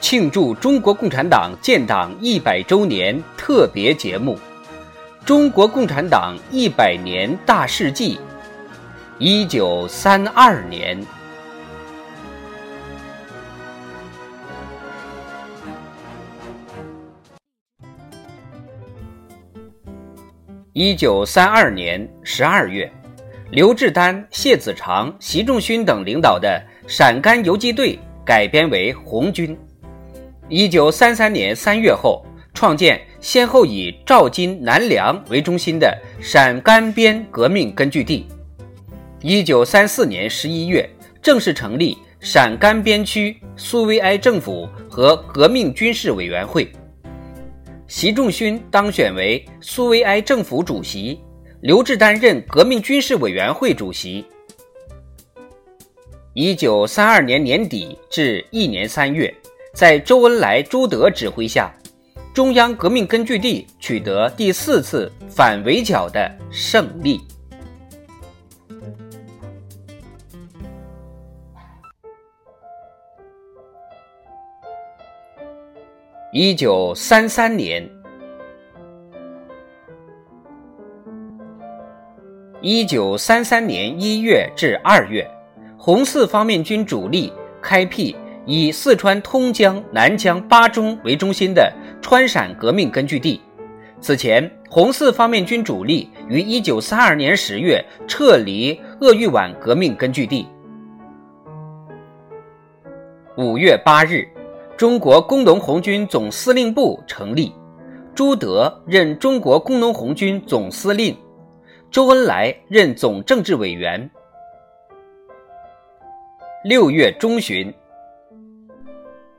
庆祝中国共产党建党一百周年特别节目《中国共产党一百年大事记》，一九三二年。一九三二年十二月，刘志丹、谢子长、习仲勋等领导的陕甘游击队改编为红军。一九三三年三月后，创建先后以赵金、南梁为中心的陕甘边革命根据地。一九三四年十一月，正式成立陕甘边区苏维埃政府和革命军事委员会。习仲勋当选为苏维埃政府主席，刘志丹任革命军事委员会主席。一九三二年年底至一年三月。在周恩来、朱德指挥下，中央革命根据地取得第四次反围剿的胜利。一九三三年，一九三三年一月至二月，红四方面军主力开辟。以四川通江、南江、巴中为中心的川陕革命根据地。此前，红四方面军主力于1932年10月撤离鄂豫皖革命根据地。5月8日，中国工农红军总司令部成立，朱德任中国工农红军总司令，周恩来任总政治委员。6月中旬。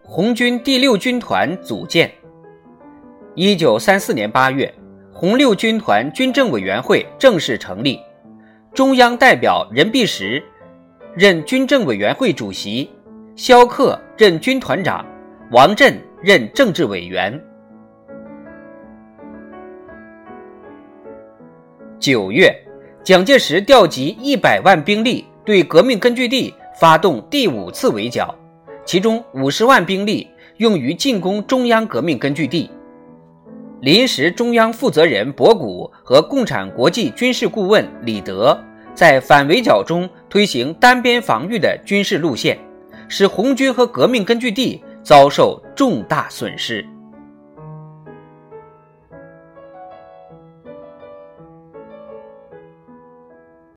红军第六军团组建。一九三四年八月，红六军团军政委员会正式成立，中央代表任弼时任军政委员会主席，萧克任军团长，王震任政治委员。九月，蒋介石调集一百万兵力，对革命根据地发动第五次围剿。其中五十万兵力用于进攻中央革命根据地，临时中央负责人博古和共产国际军事顾问李德在反围剿中推行单边防御的军事路线，使红军和革命根据地遭受重大损失。